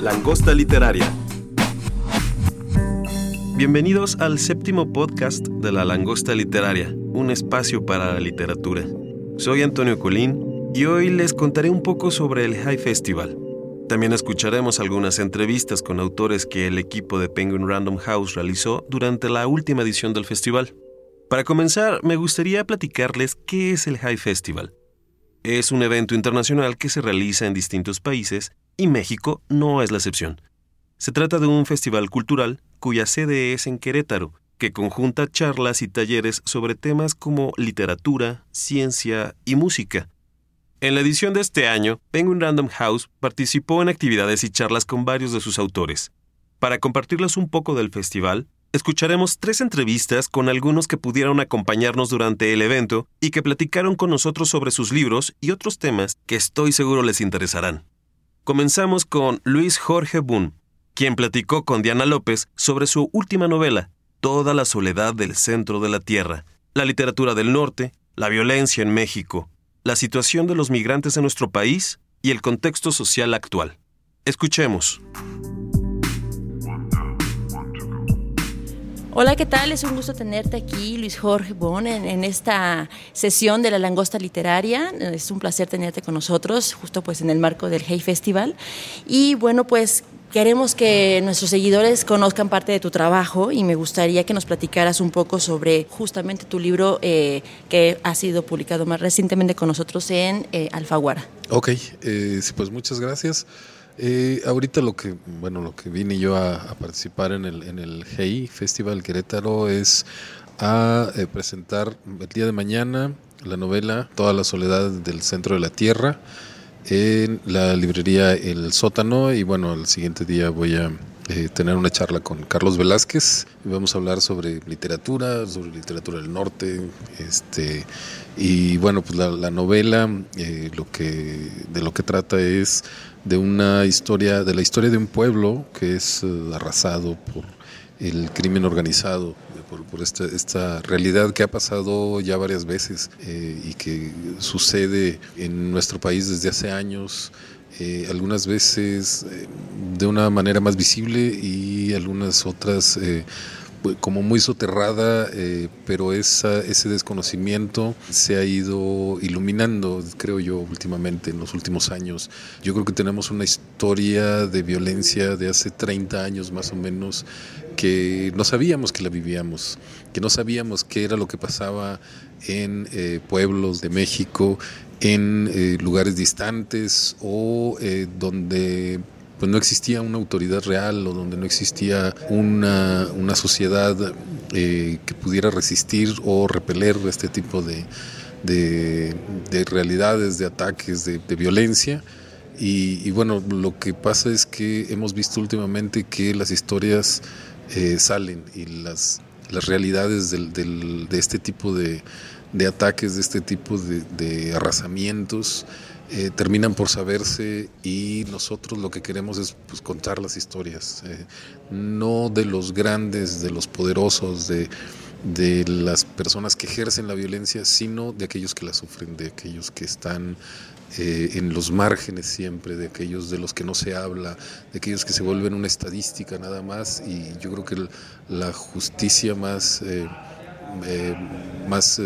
Langosta Literaria. Bienvenidos al séptimo podcast de La Langosta Literaria, un espacio para la literatura. Soy Antonio Colín y hoy les contaré un poco sobre el High Festival. También escucharemos algunas entrevistas con autores que el equipo de Penguin Random House realizó durante la última edición del festival. Para comenzar, me gustaría platicarles qué es el High Festival. Es un evento internacional que se realiza en distintos países y México no es la excepción. Se trata de un festival cultural cuya sede es en Querétaro, que conjunta charlas y talleres sobre temas como literatura, ciencia y música. En la edición de este año, Penguin Random House participó en actividades y charlas con varios de sus autores. Para compartirles un poco del festival, escucharemos tres entrevistas con algunos que pudieron acompañarnos durante el evento y que platicaron con nosotros sobre sus libros y otros temas que estoy seguro les interesarán. Comenzamos con Luis Jorge Boone, quien platicó con Diana López sobre su última novela, Toda la soledad del centro de la Tierra, la literatura del norte, la violencia en México, la situación de los migrantes en nuestro país y el contexto social actual. Escuchemos. Hola, ¿qué tal? Es un gusto tenerte aquí, Luis Jorge Bon, en, esta sesión de la Langosta Literaria. Es un placer tenerte con nosotros, justo pues en el marco del Hey Festival. Y bueno, pues Queremos que nuestros seguidores conozcan parte de tu trabajo y me gustaría que nos platicaras un poco sobre justamente tu libro eh, que ha sido publicado más recientemente con nosotros en eh, Alfaguara. Ok, eh, pues muchas gracias. Ahorita lo que, bueno, lo que vine yo a, participar en el, en el Festival Querétaro es a presentar el día de mañana la novela Toda la soledad del centro de la tierra en la librería El Sótano. Y bueno, el siguiente día voy a eh, tener una charla con Carlos Velázquez. Vamos a hablar sobre literatura, sobre literatura del norte, este y bueno, pues la, novela eh, lo que de lo que trata es de una historia, de la historia de un pueblo que es eh, arrasado por el crimen organizado por, esta, esta, realidad que ha pasado ya varias veces eh, y que sucede en nuestro país desde hace años. Eh, algunas veces eh, de una manera más visible y algunas otras como muy soterrada, pero esa, ese desconocimiento se ha ido iluminando, creo yo, últimamente, en los últimos años. Yo creo que tenemos una historia de violencia de hace 30 años más o menos que no sabíamos que la vivíamos, que no sabíamos qué era lo que pasaba en eh, pueblos de México, en eh, lugares distantes o eh, donde pues no existía una autoridad real o donde no existía una, sociedad que pudiera resistir o repeler este tipo de, realidades, de ataques, de, violencia. Y, bueno, lo que pasa es que hemos visto últimamente que las historias eh, salen y las, las realidades de este tipo de, de, ataques, de este tipo de, de arrasamientos, eh, terminan por saberse y nosotros lo que queremos es pues, contar las historias, eh, no de los grandes, de los poderosos, de, de las personas que ejercen la violencia, sino de aquellos que la sufren, de aquellos que están eh, en los márgenes siempre, de aquellos de los que no se habla, de aquellos que se vuelven una estadística nada más. Y yo creo que la justicia más... Eh, eh, más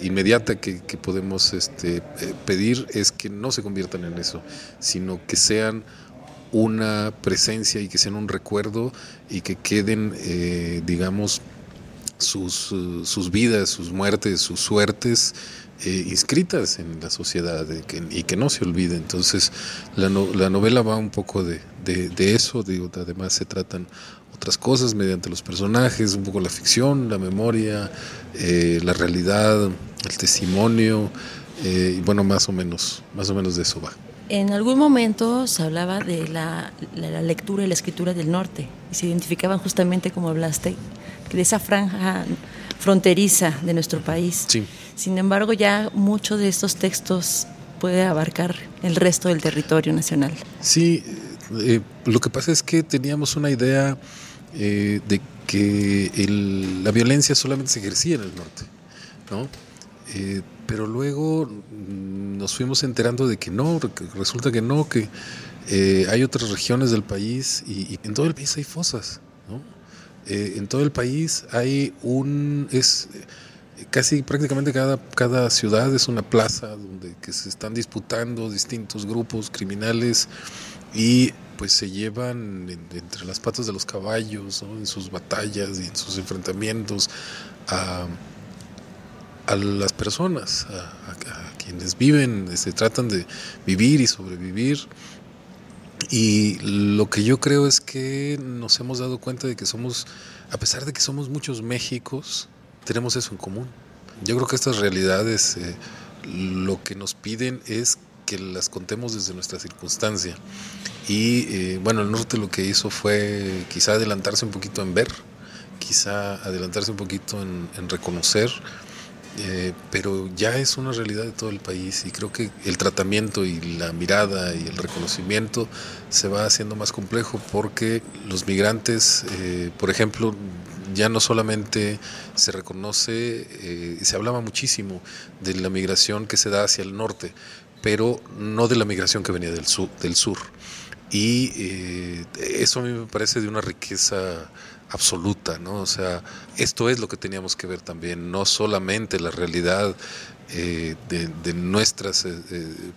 inmediata que, podemos este, pedir es que no se conviertan en eso, sino que sean una presencia y que sean un recuerdo y que queden, digamos, sus, sus vidas, sus muertes, sus suertes eh, inscritas en la sociedad y que no se olvide. Entonces, la, la novela va un poco de, de, eso, digo, además se tratan otras cosas mediante los personajes, un poco la ficción, la memoria, eh, la realidad, el testimonio. Eh, y bueno, más o menos, más o menos de eso va. En algún momento se hablaba de la, la, lectura y la escritura del norte y se identificaban justamente, como hablaste, de esa franja fronteriza de nuestro país. Sí. Sin embargo, ya muchos de estos textos puede abarcar el resto del territorio nacional. Sí, eh, lo que pasa es que teníamos una idea eh, de que la violencia solamente se ejercía en el norte, ¿no? Eh, pero luego nos fuimos enterando de que no, resulta que no, que hay otras regiones del país y, en todo el país hay fosas, ¿no? En todo el país hay un es casi prácticamente cada, cada ciudad es una plaza donde que se están disputando distintos grupos criminales y pues se llevan entre las patas de los caballos, en sus batallas y en sus enfrentamientos a, las personas, a, quienes viven, se tratan de vivir y sobrevivir. Y lo que yo creo es que nos hemos dado cuenta de que somos, a pesar de que somos muchos Méxicos, tenemos eso en común. Yo creo que estas realidades eh, lo que nos piden es que las contemos desde nuestra circunstancia. Y eh, bueno, el norte lo que hizo fue quizá adelantarse un poquito en ver, quizá adelantarse un poquito en, reconocer, eh, pero ya es una realidad de todo el país y creo que el tratamiento y la mirada y el reconocimiento se va haciendo más complejo porque los migrantes, eh, por ejemplo, ya no solamente se reconoce, se hablaba muchísimo de la migración que se da hacia el norte, pero no de la migración que venía del sur. Del sur. Y eh, eso a mí me parece de una riqueza absoluta, ¿no? O sea, esto es lo que teníamos que ver también, no solamente la realidad eh, de, nuestras eh,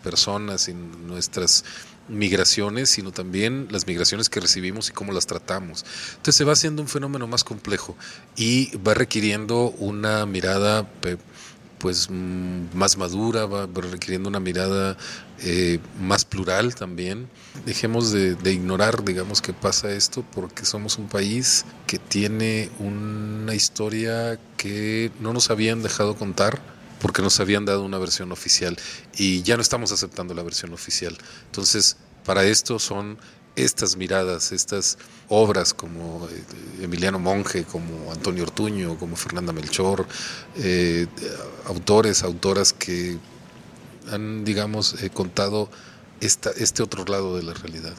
personas y nuestras migraciones, sino también las migraciones que recibimos y cómo las tratamos. Entonces se va haciendo un fenómeno más complejo y va requiriendo una mirada pues mm, más madura, va requiriendo una mirada eh, más plural también. Dejemos de, ignorar, digamos, que pasa esto porque somos un país que tiene una historia que no nos habían dejado contar porque nos habían dado una versión oficial y ya no estamos aceptando la versión oficial. Entonces, para esto son estas miradas, estas obras como eh, Emiliano Monge, como Antonio Ortuño, como Fernanda Melchor, eh, autores, autoras que han, digamos, eh, contado esta, este otro lado de la realidad.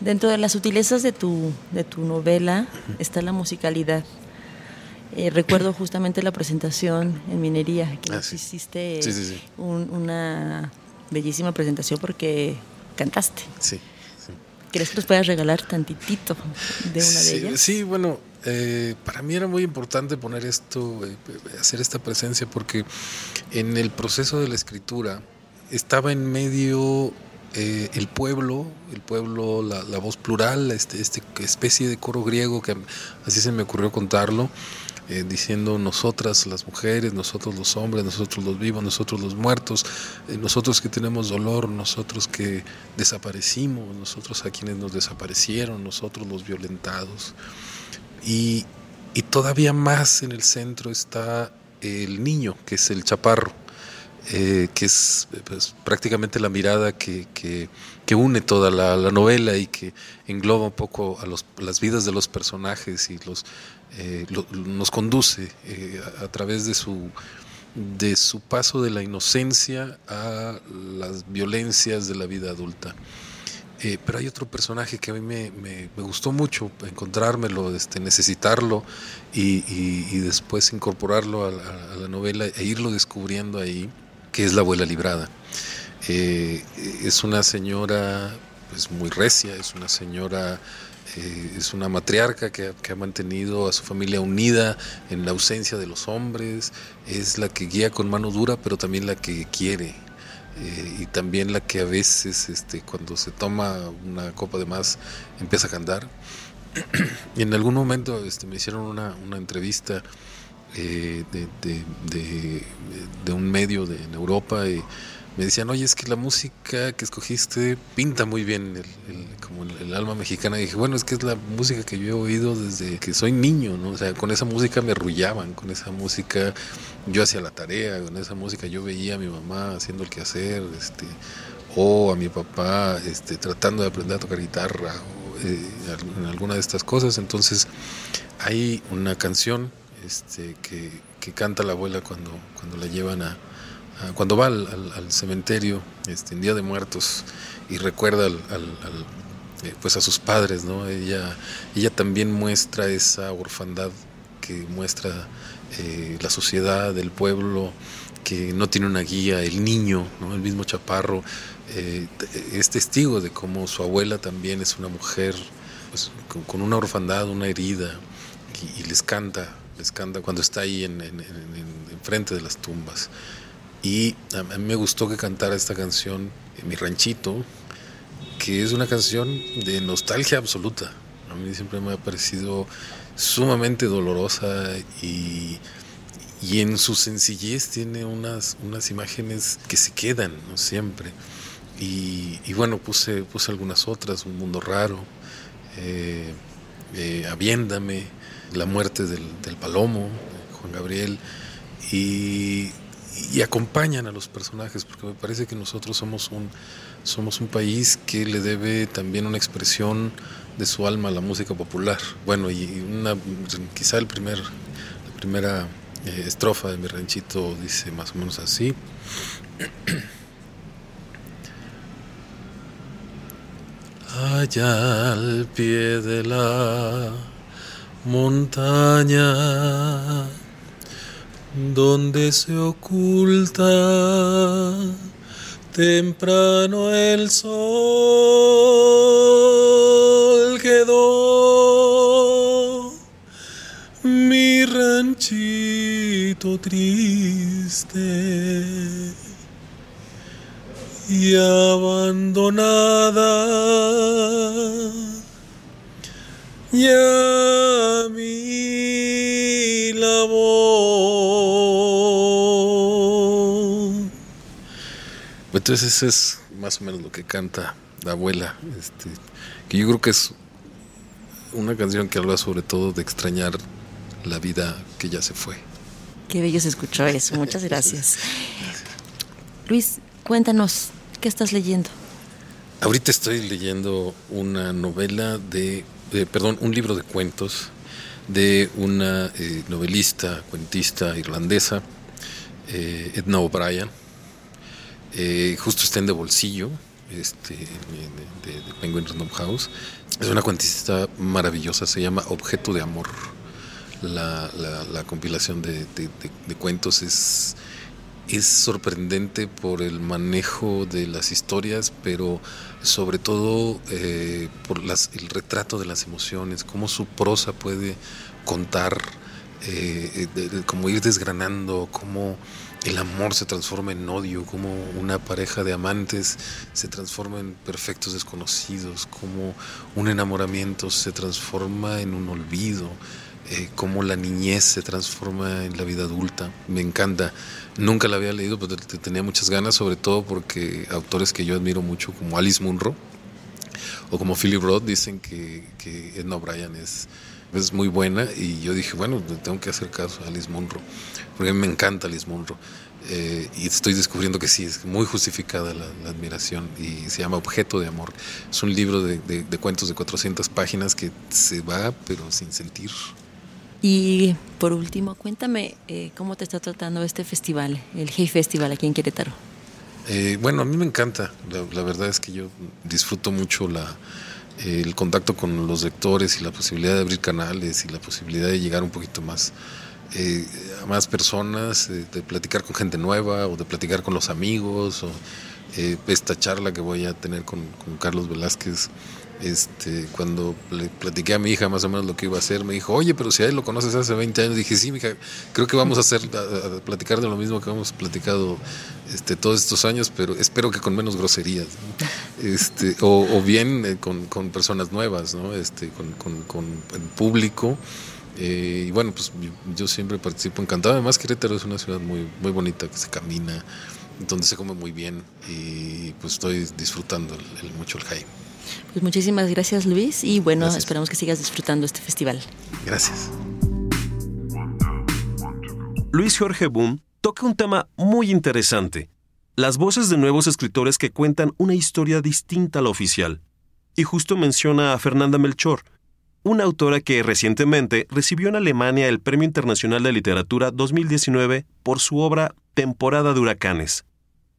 Dentro de las sutilezas de tu, de tu novela está la musicalidad. recuerdo justamente la presentación en Minería, que ah, hiciste una bellísima presentación porque cantaste. Sí. ¿Crees que nos puedas regalar tantitito de una de ellas? Sí, bueno, eh, para mí era muy importante poner esto, eh, hacer esta presencia, porque en el proceso de la escritura estaba en medio eh, el pueblo, el pueblo, la, la voz plural, este, este especie de coro griego que así se me ocurrió contarlo eh, diciendo nosotras las mujeres, nosotros los hombres, nosotros los vivos, nosotros los muertos, eh, nosotros que tenemos dolor, nosotros que desaparecimos, nosotros a quienes nos desaparecieron, nosotros los violentados. Y, y todavía más en el centro está el niño, que es el chaparro. Eh, que es pues, prácticamente la mirada que, que, une toda la, la, novela y que engloba un poco a las vidas de los personajes y los, eh, nos conduce eh, a, través de su, de su paso de la inocencia a las violencias de la vida adulta. Eh, pero hay otro personaje que a mí me, gustó mucho encontrármelo, este, necesitarlo y, después incorporarlo a la, novela e irlo descubriendo ahí, que es la abuela librada. es una señora pues, muy recia, es una señora eh, es una matriarca que, ha mantenido a su familia unida en la ausencia de los hombres, es la que guía con mano dura, pero también la que quiere. Eh, y también la que a veces este, cuando se toma una copa de más empieza a cantar. y en algún momento este, me hicieron una, entrevista eh, de, un medio de, en Europa y me decían, oye, es que la música que escogiste pinta muy bien el, como el, alma mexicana. Y dije, bueno, es que es la música que yo he oído desde que soy niño, ¿no? O sea, con esa música me arrullaban, con esa música yo hacía la tarea, con esa música yo veía a mi mamá haciendo el quehacer, este, o a mi papá este, tratando de aprender a tocar guitarra, o eh, en alguna de estas cosas. Entonces, hay una canción este, que, que canta la abuela cuando, cuando la llevan a cuando va al, cementerio este, en Día de Muertos y recuerda al, eh, pues a sus padres. Ella, ella también muestra esa orfandad que muestra eh, la sociedad, el pueblo, que no tiene una guía, el niño, el mismo chaparro, eh, es testigo de cómo su abuela también es una mujer pues, con, una orfandad, una herida, y, les canta, les canta cuando está ahí en, en frente de las tumbas. Y a mí me gustó que cantara esta canción en mi ranchito, que es una canción de nostalgia absoluta. A mí siempre me ha parecido sumamente dolorosa y, y en su sencillez tiene unas, unas imágenes que se quedan siempre. Y, bueno, puse, puse algunas otras, Un Mundo Raro, eh, eh, Aviéndame, La Muerte del, del Palomo, Juan Gabriel, y y acompañan a los personajes, porque me parece que nosotros somos un, somos un país que le debe también una expresión de su alma a la música popular. Bueno, y una, quizá el primer, la primera eh, estrofa de mi ranchito dice más o menos así. Allá al pie de la montaña donde se oculta temprano el sol quedó mi ranchito triste y abandonada ya mi labor Entonces eso es más o menos lo que canta la abuela, este, que yo creo que es una canción que habla sobre todo de extrañar la vida que ya se fue. Qué bello se escuchó eso, muchas gracias. Luis, cuéntanos, ¿qué estás leyendo? Ahorita estoy leyendo una novela de, perdón, un libro de cuentos de una eh, novelista, cuentista irlandesa, eh, Edna O'Brien eh, justo está en de bolsillo, este, de, Penguin Random House. Es una cuentista maravillosa, se llama Objeto de Amor. La, compilación de, cuentos es, es sorprendente por el manejo de las historias, pero sobre todo eh, por el retrato de las emociones, cómo su prosa puede contar, eh, como ir desgranando, cómo el amor se transforma en odio, como una pareja de amantes se transforma en perfectos desconocidos, como un enamoramiento se transforma en un olvido, eh, como la niñez se transforma en la vida adulta. Me encanta. Nunca la había leído, pero tenía muchas ganas, sobre todo porque autores que yo admiro mucho, como Alice Munro o como Philip Roth, dicen que, Edna O'Brien es es muy buena y yo dije, bueno, tengo que hacer caso a Alice Munro, porque a mí me encanta Alice Munro. Eh, y estoy descubriendo que sí, es muy justificada la, admiración y se llama Objeto de Amor. Es un libro de, cuentos de 400 páginas que se va, pero sin sentir. Y por último, cuéntame eh, cómo te está tratando este festival, el Hey Festival aquí en Querétaro. Eh, bueno, a mí me encanta. la, verdad es que yo disfruto mucho la, el contacto con los lectores y la posibilidad de abrir canales y la posibilidad de llegar un poquito más eh, a más personas, eh, de platicar con gente nueva o de platicar con los amigos o eh, esta charla que voy a tener con, con Carlos Velázquez este, cuando le platiqué a mi hija más o menos lo que iba a hacer, me dijo, oye, pero si a él lo conoces hace 20 años, dije, sí, hija, creo que vamos a hacer, a, platicar de lo mismo que hemos platicado este, todos estos años, pero espero que con menos groserías, este, o, bien eh, con, con, personas nuevas, ¿no? este, con, con, con el público. Eh, y bueno, pues yo, siempre participo encantado. Además, Querétaro es una ciudad muy, muy bonita que se camina, donde se come muy bien y pues estoy disfrutando mucho el Hay. Pues muchísimas gracias Luis y bueno, esperamos que sigas disfrutando este festival. Gracias. Luis Jorge Boom toca un tema muy interesante, las voces de nuevos escritores que cuentan una historia distinta a la oficial. Y justo menciona a Fernanda Melchor, una autora que recientemente recibió en Alemania el Premio Internacional de Literatura 2019 por su obra Temporada de Huracanes.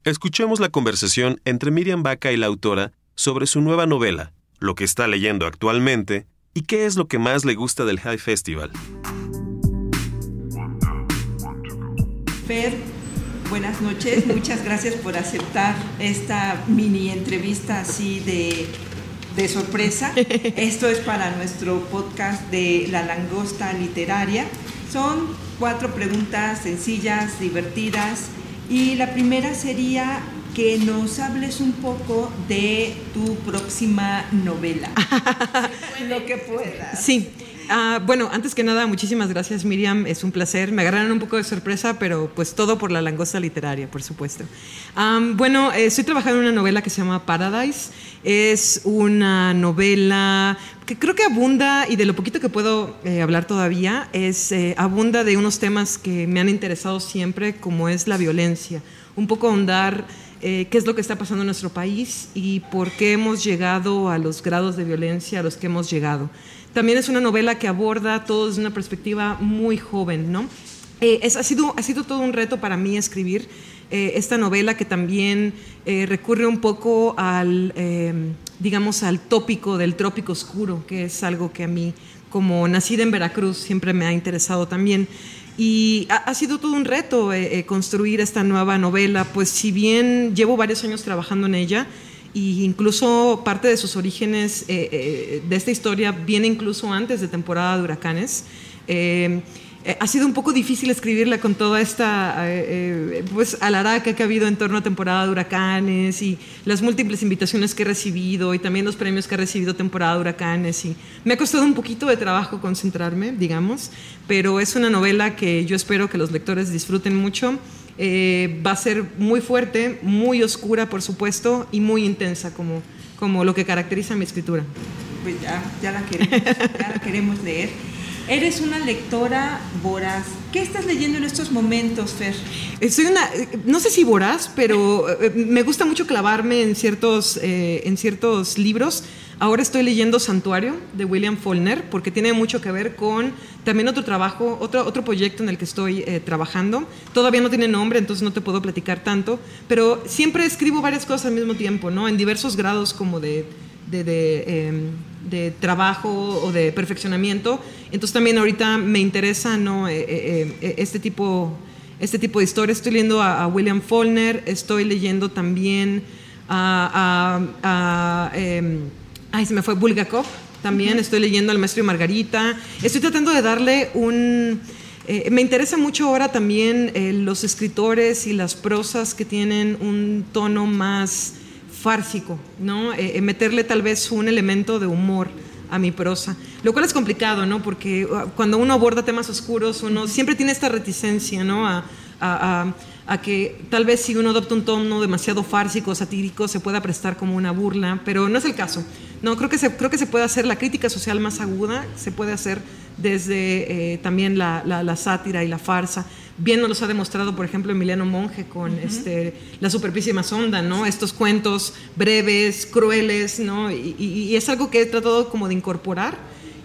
Escuchemos la conversación entre Miriam Baca y la autora sobre su nueva novela, lo que está leyendo actualmente y qué es lo que más le gusta del High Festival. Fer, buenas noches, muchas gracias por aceptar esta mini entrevista así de de sorpresa. Esto es para nuestro podcast de La Langosta Literaria. Son cuatro preguntas sencillas, divertidas. Y la primera sería que nos hables un poco de tu próxima novela. Lo que puedas. Sí. Ah, bueno, antes que nada, muchísimas gracias Miriam, es un placer. Me agarraron un poco de sorpresa, pero pues todo por la langosta literaria, por supuesto. bueno, eh, estoy trabajando en una novela que se llama Paradise. Es una novela que creo que abunda, y de lo poquito que puedo eh, hablar todavía, es eh, abunda de unos temas que me han interesado siempre, como es la violencia. Un poco ahondar qué es lo que está pasando en nuestro país y por qué hemos llegado a los grados de violencia a los que hemos llegado. También es una novela que aborda todo desde una perspectiva muy joven, ¿no? Eh, es, ha, sido, ha sido todo un reto para mí escribir eh, esta novela que también eh, recurre un poco al, digamos, al tópico del trópico oscuro, que es algo que a mí, como nacida en Veracruz, siempre me ha interesado también. Y ha sido todo un reto construir esta nueva novela, pues si bien llevo varios años trabajando en ella, y incluso parte de sus orígenes eh, eh, de esta historia viene incluso antes de temporada de huracanes. Eh, ha sido un poco difícil escribirla con toda esta pues alaraca que ha habido en torno a temporada de huracanes y las múltiples invitaciones que he recibido y también los premios que ha recibido temporada de huracanes y me ha costado un poquito de trabajo concentrarme, digamos, pero es una novela que yo espero que los lectores disfruten mucho eh, va a ser muy fuerte, muy oscura, por supuesto, y muy intensa, como, como lo que caracteriza mi escritura. Pues ya, ya, la queremos, ya la queremos leer. Eres una lectora voraz. ¿Qué estás leyendo en estos momentos, Fer? Eh, soy una, eh, no sé si voraz, pero me gusta mucho clavarme en ciertos, en ciertos libros. Ahora estoy leyendo Santuario de William Faulkner porque tiene mucho que ver con también otro trabajo, otro, otro proyecto en el que estoy eh, trabajando. Todavía no tiene nombre, entonces no te puedo platicar tanto, pero siempre escribo varias cosas al mismo tiempo, ¿no? En diversos grados como de, de, de, em, trabajo o de perfeccionamiento. Entonces también ahorita me interesa, ¿no? Eh, eh, este tipo este tipo de historias. Estoy leyendo a, William Faulkner, estoy leyendo también a, em, Ay, se me fue Bulgakov. También estoy leyendo El Maestro y Margarita. Estoy tratando de darle un... Eh, me interesa mucho ahora también eh, los escritores y las prosas que tienen un tono más fársico, ¿no? Eh, meterle tal vez un elemento de humor a mi prosa, lo cual es complicado, ¿no? Porque uh, cuando uno aborda temas oscuros, uno siempre tiene esta reticencia, ¿no? a, a que tal vez si uno adopta un tono demasiado fársico, satírico, se pueda prestar como una burla, pero no es el caso. No, creo que se, creo que se puede hacer la crítica social más aguda, se puede hacer desde eh, también la, la, sátira y la farsa. Bien nos los ha demostrado, por ejemplo, Emiliano Monge con este, La superficie más honda, ¿no? Estos cuentos breves, crueles, ¿no? Y, y es algo que he tratado como de incorporar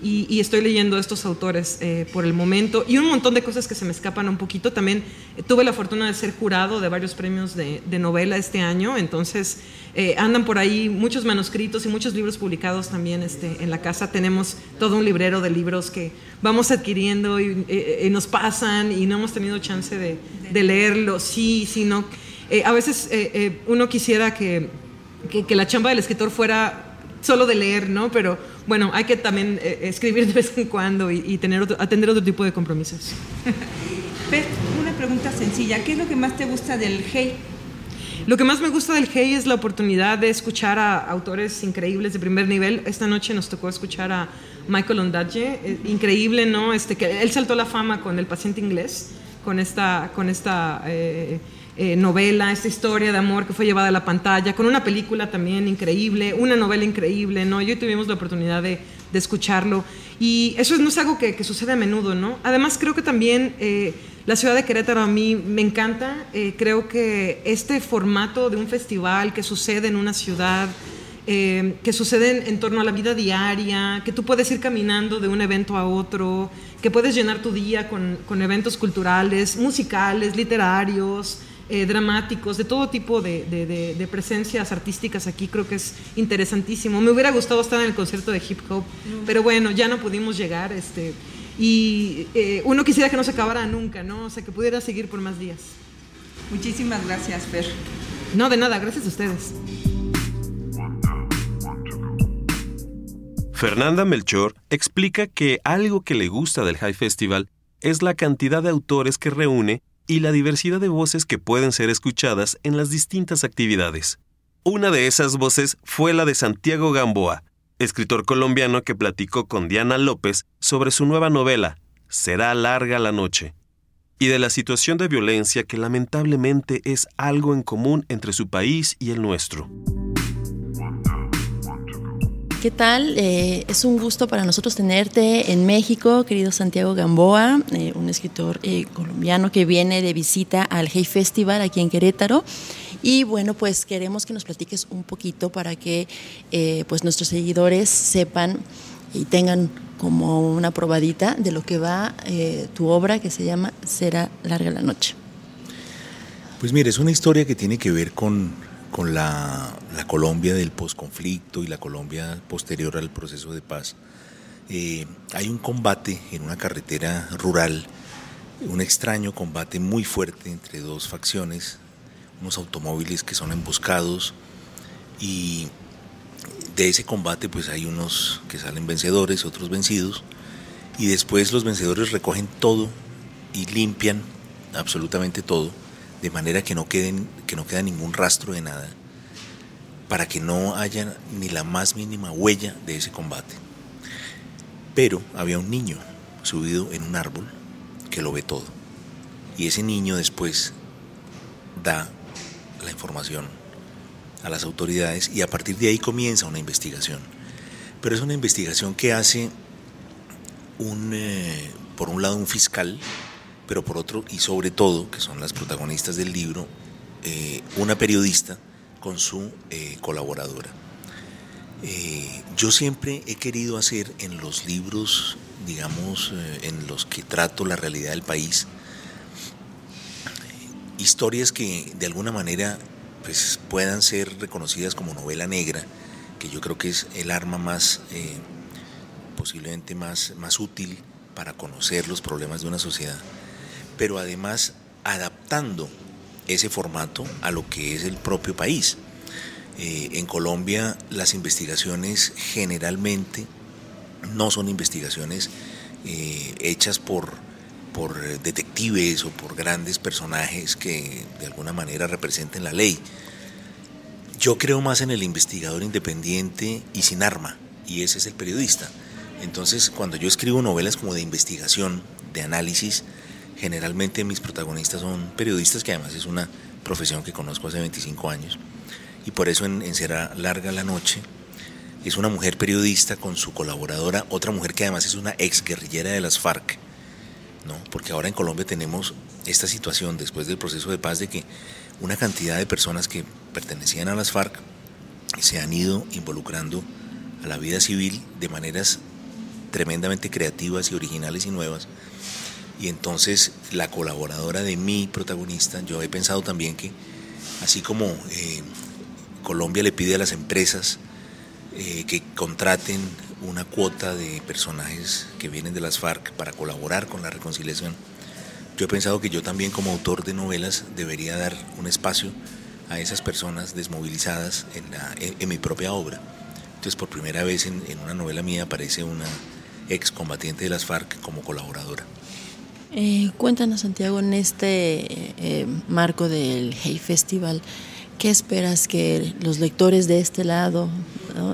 y, estoy leyendo estos autores eh, por el momento y un montón de cosas que se me escapan un poquito. También eh, tuve la fortuna de ser jurado de varios premios de, novela este año, entonces eh, andan por ahí muchos manuscritos y muchos libros publicados también este, en la casa. Tenemos todo un librero de libros que vamos adquiriendo y, nos pasan y no hemos tenido chance de, de leerlos. Sí, sí, no. a veces uno quisiera que, que, que la chamba del escritor fuera solo de leer, ¿no? Pero bueno, hay que también eh, escribir de vez en cuando y, tener otro, atender otro tipo de compromisos. una pregunta sencilla. ¿Qué es lo que más te gusta del Hey? Lo que más me gusta del Hey es la oportunidad de escuchar a autores increíbles de primer nivel. Esta noche nos tocó escuchar a Michael Ondaatje, eh, increíble, ¿no? Este, que él saltó la fama con El paciente inglés, con esta, con esta eh, eh, novela, esta historia de amor que fue llevada a la pantalla, con una película también increíble, una novela increíble, ¿no? Yo tuvimos la oportunidad de, escucharlo y eso no es algo que, sucede a menudo, ¿no? Además creo que también eh, la ciudad de Querétaro a mí me encanta, eh, creo que este formato de un festival que sucede en una ciudad, que sucede en, torno a la vida diaria, que tú puedes ir caminando de un evento a otro, que puedes llenar tu día con, con eventos culturales, musicales, literarios, eh, dramáticos, de todo tipo de, presencias artísticas aquí, creo que es interesantísimo. Me hubiera gustado estar en el concierto de hip hop, pero bueno, ya no pudimos llegar. Este, y eh, uno quisiera que no se acabara nunca, ¿no? O sea, que pudiera seguir por más días. Muchísimas gracias, Fer. No, de nada, gracias a ustedes. Fernanda Melchor explica que algo que le gusta del High Festival es la cantidad de autores que reúne y la diversidad de voces que pueden ser escuchadas en las distintas actividades. Una de esas voces fue la de Santiago Gamboa, escritor colombiano que platicó con Diana López sobre su nueva novela, Será larga la noche, y de la situación de violencia que lamentablemente es algo en común entre su país y el nuestro. ¿Qué tal? Eh, es un gusto para nosotros tenerte en México, querido Santiago Gamboa, eh, un escritor eh, colombiano que viene de visita al Hey Festival aquí en Querétaro. Y bueno, pues queremos que nos platiques un poquito para que pues nuestros seguidores sepan y tengan como una probadita de lo que va tu obra que se llama Será larga la noche. Pues mire, es una historia que tiene que ver con con la, Colombia del posconflicto y la Colombia posterior al proceso de paz. Eh, hay un combate en una carretera rural, un extraño combate muy fuerte entre dos facciones, unos automóviles que son emboscados y de ese combate pues hay unos que salen vencedores, otros vencidos y después los vencedores recogen todo y limpian absolutamente todo de manera que no, queden, que no queda ningún rastro de nada, para que no haya ni la más mínima huella de ese combate. Pero había un niño subido en un árbol que lo ve todo. Y ese niño después da la información a las autoridades y a partir de ahí comienza una investigación. Pero es una investigación que hace un, eh, por un lado un fiscal pero por otro, y sobre todo, que son las protagonistas del libro, eh, una periodista con su eh, colaboradora. Eh, yo siempre he querido hacer en los libros, digamos, en los que trato la realidad del país, historias que de alguna manera pues, puedan ser reconocidas como novela negra, que yo creo que es el arma más, posiblemente más, más útil para conocer los problemas de una sociedad pero además adaptando ese formato a lo que es el propio país. Eh, en Colombia las investigaciones generalmente no son investigaciones eh, hechas por, por detectives o por grandes personajes que de alguna manera representen la ley. Yo creo más en el investigador independiente y sin arma, y ese es el periodista. Entonces, cuando yo escribo novelas como de investigación, de análisis, Generalmente mis protagonistas son periodistas, que además es una profesión que conozco hace 25 años. Y por eso en, Será Larga la Noche es una mujer periodista con su colaboradora, otra mujer que además es una ex guerrillera de las FARC. ¿no? Porque ahora en Colombia tenemos esta situación después del proceso de paz de que una cantidad de personas que pertenecían a las FARC se han ido involucrando a la vida civil de maneras tremendamente creativas y originales y nuevas y entonces la colaboradora de mi protagonista, yo he pensado también que así como eh, Colombia le pide a las empresas eh, que contraten una cuota de personajes que vienen de las FARC para colaborar con la reconciliación, yo he pensado que yo también como autor de novelas debería dar un espacio a esas personas desmovilizadas en, la, en, mi propia obra. Entonces por primera vez en, en una novela mía aparece una excombatiente de las FARC como colaboradora. Eh, cuéntanos, Santiago, en este eh, marco del Hey Festival, ¿Qué esperas que los lectores de este lado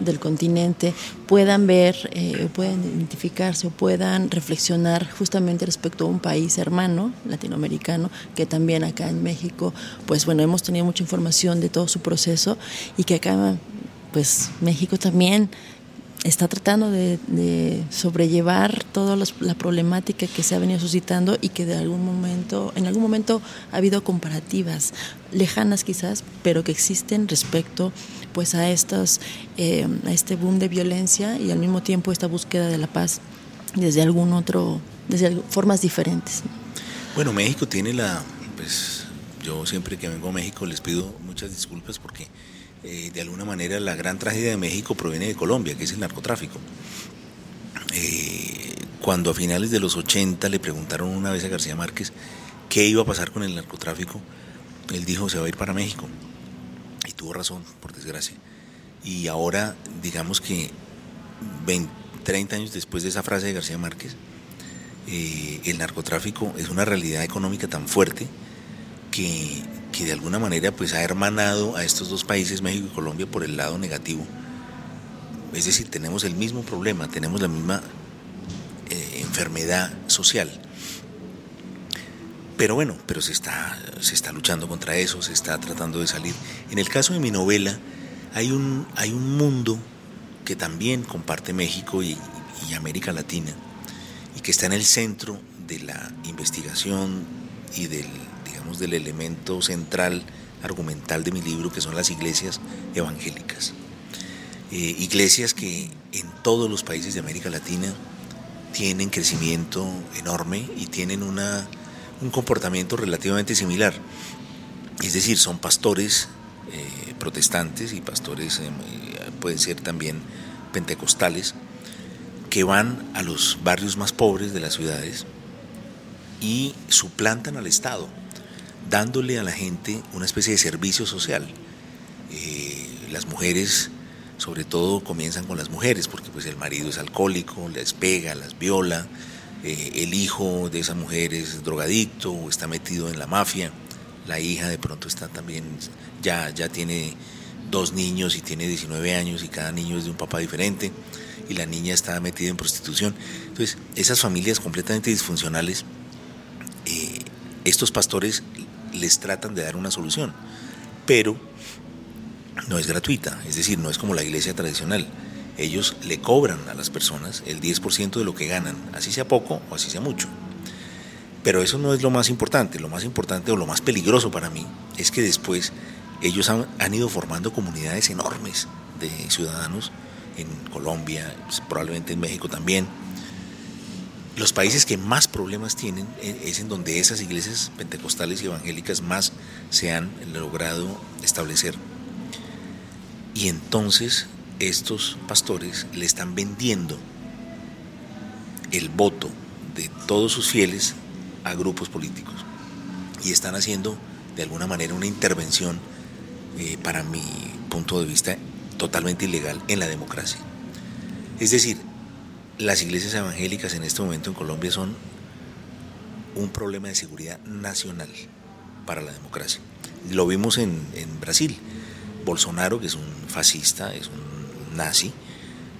del continente puedan ver, eh, puedan identificarse o puedan reflexionar justamente respecto a un país hermano latinoamericano que también acá en México, pues bueno, hemos tenido mucha información de todo su proceso y que acá, pues México también está tratando de, sobrellevar toda la problemática que se ha venido suscitando y que de algún momento, en algún momento ha habido comparativas lejanas quizás, pero que existen respecto pues a estos, eh, a este boom de violencia y al mismo tiempo esta búsqueda de la paz desde algún otro, desde formas diferentes. Bueno, México tiene la, pues yo siempre que vengo a México les pido muchas disculpas porque eh, de alguna manera la gran tragedia de México proviene de Colombia, que es el narcotráfico. Eh, cuando a finales de los 80 le preguntaron una vez a García Márquez qué iba a pasar con el narcotráfico, él dijo se va a ir para México. Y tuvo razón, por desgracia. Y ahora, digamos que 30 años después de esa frase de García Márquez, eh, el narcotráfico es una realidad económica tan fuerte que que de alguna manera pues ha hermanado a estos dos países, México y Colombia, por el lado negativo. Es decir, tenemos el mismo problema, tenemos la misma eh, enfermedad social. Pero bueno, pero se está, se está luchando contra eso, se está tratando de salir. En el caso de mi novela, hay un, hay un mundo que también comparte México y, y América Latina y que está en el centro de la investigación y del del elemento central argumental de mi libro, que son las iglesias evangélicas. Eh, iglesias que en todos los países de América Latina tienen crecimiento enorme y tienen una, un comportamiento relativamente similar. Es decir, son pastores eh, protestantes y pastores, eh, pueden ser también pentecostales, que van a los barrios más pobres de las ciudades y suplantan al Estado dándole a la gente una especie de servicio social. Eh, las mujeres, sobre todo, comienzan con las mujeres, porque pues el marido es alcohólico, les pega, las viola, eh, el hijo de esa mujer es drogadicto o está metido en la mafia, la hija de pronto está también, ya, ya tiene dos niños y tiene 19 años y cada niño es de un papá diferente y la niña está metida en prostitución. Entonces, esas familias completamente disfuncionales, eh, estos pastores les tratan de dar una solución, pero no es gratuita, es decir, no es como la iglesia tradicional. Ellos le cobran a las personas el 10% de lo que ganan, así sea poco o así sea mucho. Pero eso no es lo más importante, lo más importante o lo más peligroso para mí es que después ellos han, ido formando comunidades enormes de ciudadanos en Colombia, probablemente en México también, los países que más problemas tienen eh, es en donde esas iglesias pentecostales y evangélicas más se han logrado establecer. Y entonces estos pastores le están vendiendo el voto de todos sus fieles a grupos políticos. Y están haciendo de alguna manera una intervención, eh, para mi punto de vista, totalmente ilegal en la democracia. Es decir, las iglesias evangélicas en este momento en Colombia son un problema de seguridad nacional para la democracia. Lo vimos en, Brasil. Bolsonaro, que es un fascista, es un nazi,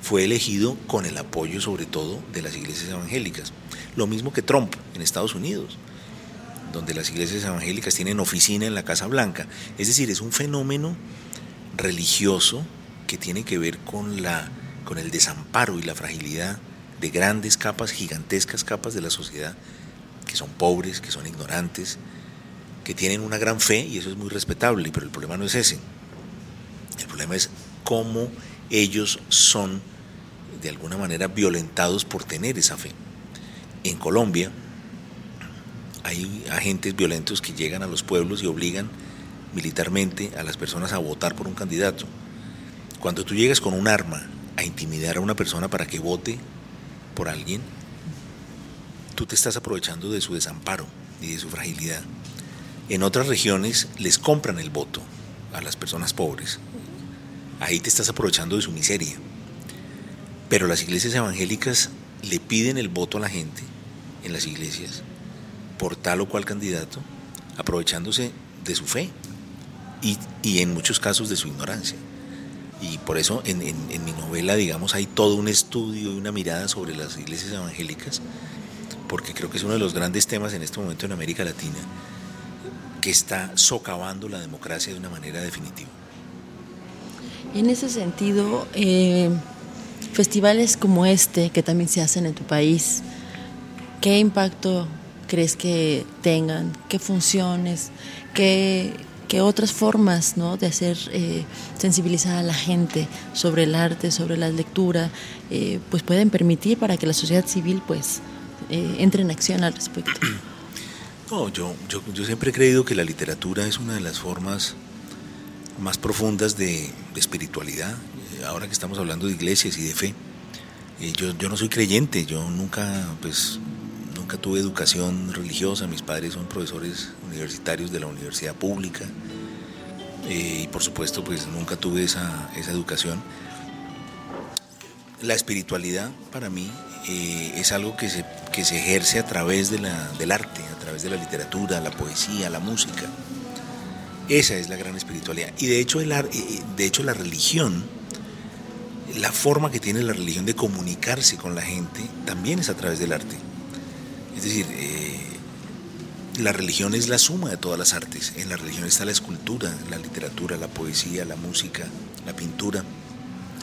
fue elegido con el apoyo sobre todo de las iglesias evangélicas. Lo mismo que Trump en Estados Unidos, donde las iglesias evangélicas tienen oficina en la Casa Blanca. Es decir, es un fenómeno religioso que tiene que ver con, la, con el desamparo y la fragilidad de grandes capas, gigantescas capas de la sociedad, que son pobres, que son ignorantes, que tienen una gran fe y eso es muy respetable, pero el problema no es ese. El problema es cómo ellos son de alguna manera violentados por tener esa fe. En Colombia hay agentes violentos que llegan a los pueblos y obligan militarmente a las personas a votar por un candidato. Cuando tú llegas con un arma a intimidar a una persona para que vote por alguien, tú te estás aprovechando de su desamparo y de su fragilidad. En otras regiones les compran el voto a las personas pobres. Ahí te estás aprovechando de su miseria. Pero las iglesias evangélicas le piden el voto a la gente en las iglesias por tal o cual candidato, aprovechándose de su fe. y, y en muchos casos de su ignorancia. Y por eso en, mi novela, digamos, hay todo un estudio y una mirada sobre las iglesias evangélicas, porque creo que es uno de los grandes temas en este momento en América Latina, que está socavando la democracia de una manera definitiva. En ese sentido, eh, festivales como este, que también se hacen en tu país, ¿qué impacto crees que tengan? ¿Qué funciones? ¿Qué, qué otras formas ¿no? de hacer eh, sensibilizar a la gente sobre el arte, sobre la lectura, eh, pues pueden permitir para que la sociedad civil pues entre en acción al respecto? No, yo, yo, yo siempre he creído que la literatura es una de las formas más profundas de, espiritualidad, eh, ahora que estamos hablando de iglesias y de fe. Eh, yo, yo no soy creyente, yo nunca, pues, nunca tuve educación religiosa, mis padres son profesores universitarios de la universidad pública eh, y por supuesto pues nunca tuve esa, esa educación. La espiritualidad para mí es algo que se, que se ejerce a través de la, del arte, a través de la literatura, la poesía, la música. Esa es la gran espiritualidad. Y de hecho, el, eh, eh, de hecho la religión, la forma que tiene la religión de comunicarse con la gente, también es a través del arte. Es decir, eh, la religión es la suma de todas las artes. En la religión está la escultura, la literatura, la poesía, la música, la pintura,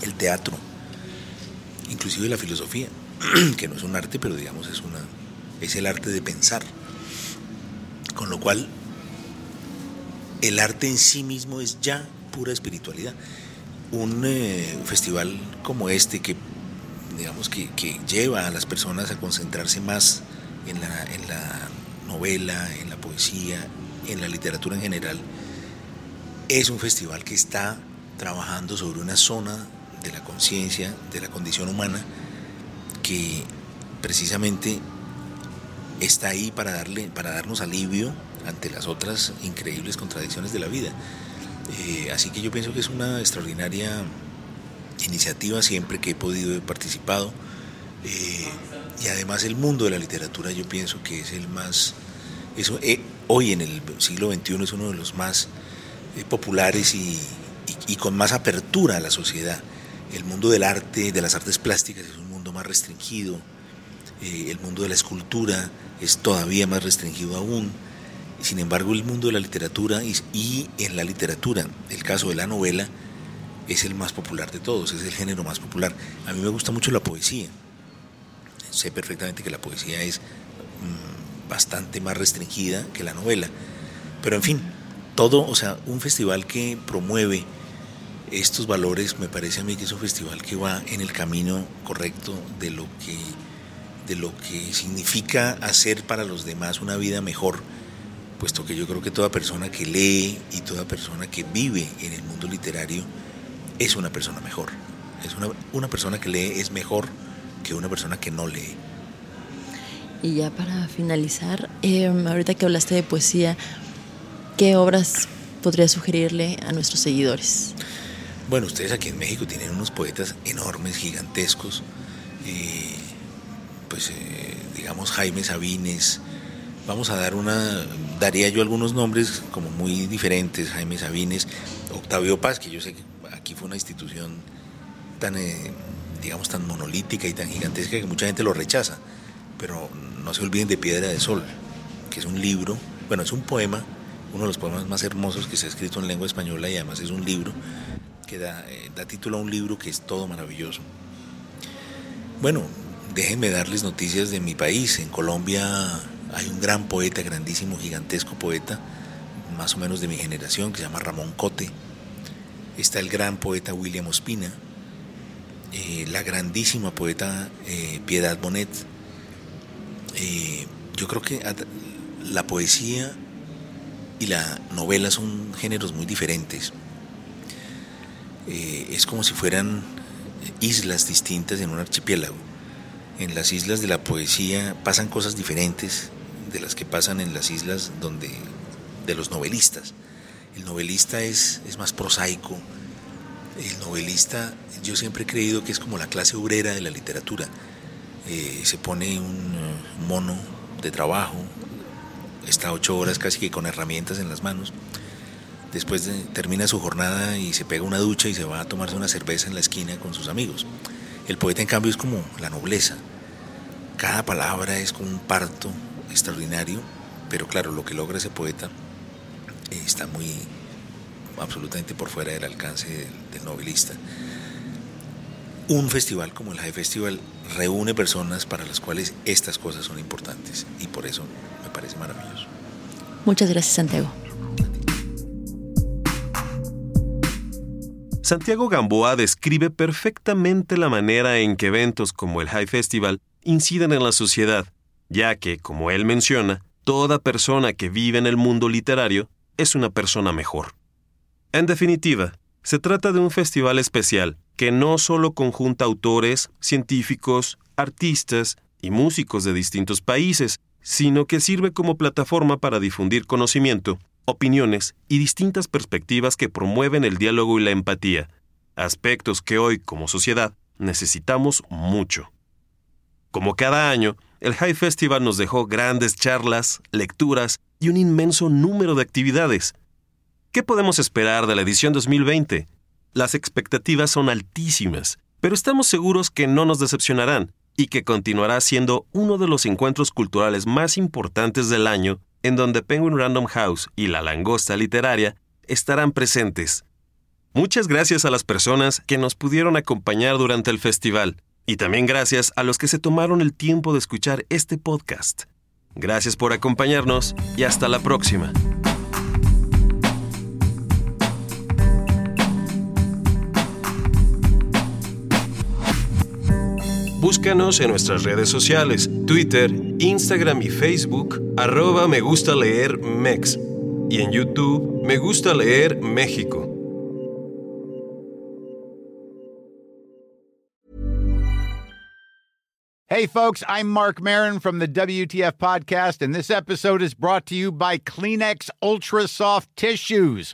el teatro, inclusive la filosofía, que no es un arte, pero digamos es, una, es el arte de pensar. Con lo cual, el arte en sí mismo es ya pura espiritualidad. Un eh, festival como este que digamos que, lleva a las personas a concentrarse más en en la novela, en la poesía, en la literatura en general, es un festival que está trabajando sobre una zona de la conciencia, de la condición humana, que precisamente está ahí para, darle, para darnos alivio ante las otras increíbles contradicciones de la vida. Eh, así que yo pienso que es una extraordinaria iniciativa siempre que he podido he participado. Eh, y además el mundo de la literatura yo pienso que es el más, eso, eh, hoy en el siglo XXI es uno de los más populares y, y, con más apertura a la sociedad. El mundo del arte, de las artes plásticas es un mundo más restringido, el mundo de la escultura es todavía más restringido aún. Sin embargo, el mundo de la literatura y, en la literatura, el caso de la novela, es el más popular de todos, es el género más popular. A mí me gusta mucho la poesía. Sé perfectamente que la poesía es mm, bastante más restringida que la novela. Pero en fin, todo, o sea, un festival que promueve estos valores, me parece a mí que es un festival que va en el camino correcto de lo que, de lo que significa hacer para los demás una vida mejor puesto que yo creo que toda persona que lee y toda persona que vive en el mundo literario es una persona mejor. Es una, una persona que lee es mejor que una persona que no lee. Y ya para finalizar, em, ahorita que hablaste de poesía, ¿qué obras podría sugerirle a nuestros seguidores? Bueno, ustedes aquí en México tienen unos poetas enormes, gigantescos. Pues eh, digamos Jaime Sabines, vamos a dar una, daría yo algunos nombres como muy diferentes, Jaime Sabines, Octavio Paz, que yo sé que aquí fue una institución tan, eh, digamos, tan monolítica y tan gigantesca que mucha gente lo rechaza, pero no se olviden de Piedra de Sol, que es un libro, bueno, es un poema, uno de los poemas más hermosos que se ha escrito en lengua española y además es un libro que da, eh, da título a un libro que es todo maravilloso. Bueno, déjenme darles noticias de mi país. En Colombia hay un gran poeta, grandísimo, gigantesco poeta, más o menos de mi generación, que se llama Ramón Cote. Está el gran poeta William Ospina, eh, la grandísima poeta eh, Piedad Bonet. Eh, yo creo que la poesía y la novela son géneros muy diferentes. es como si fueran islas distintas en un archipiélago. En las islas de la poesía pasan cosas diferentes de las que pasan en las islas donde de los novelistas. El novelista es, es más prosaico. El novelista, yo siempre he creído que es como la clase obrera de la literatura. Eh, se pone un mono de trabajo, está ocho horas casi que con herramientas en las manos, después de, termina su jornada y se pega una ducha y se va a tomarse una cerveza en la esquina con sus amigos. El poeta en cambio es como la nobleza. Cada palabra es como un parto extraordinario, pero claro, lo que logra ese poeta eh, está muy absolutamente por fuera del alcance del novelista. Un festival como el High Festival reúne personas para las cuales estas cosas son importantes y por eso me parece maravilloso. Muchas gracias, Santiago. Santiago Gamboa describe perfectamente la manera en que eventos como el High Festival inciden en la sociedad, ya que, como él menciona, toda persona que vive en el mundo literario es una persona mejor. En definitiva, se trata de un festival especial que no solo conjunta autores, científicos, artistas y músicos de distintos países, sino que sirve como plataforma para difundir conocimiento opiniones y distintas perspectivas que promueven el diálogo y la empatía, aspectos que hoy como sociedad necesitamos mucho. Como cada año, el High Festival nos dejó grandes charlas, lecturas y un inmenso número de actividades. ¿Qué podemos esperar de la edición 2020? Las expectativas son altísimas, pero estamos seguros que no nos decepcionarán y que continuará siendo uno de los encuentros culturales más importantes del año en donde Penguin Random House y La Langosta Literaria estarán presentes. Muchas gracias a las personas que nos pudieron acompañar durante el festival y también gracias a los que se tomaron el tiempo de escuchar este podcast. Gracias por acompañarnos y hasta la próxima. Búscanos en nuestras redes sociales, Twitter, Instagram y Facebook, arroba me gusta leer Mex. Y en YouTube, me gusta leer México. Hey folks, I'm Mark Marin from the WTF Podcast, and this episode is brought to you by Kleenex Ultra Soft Tissues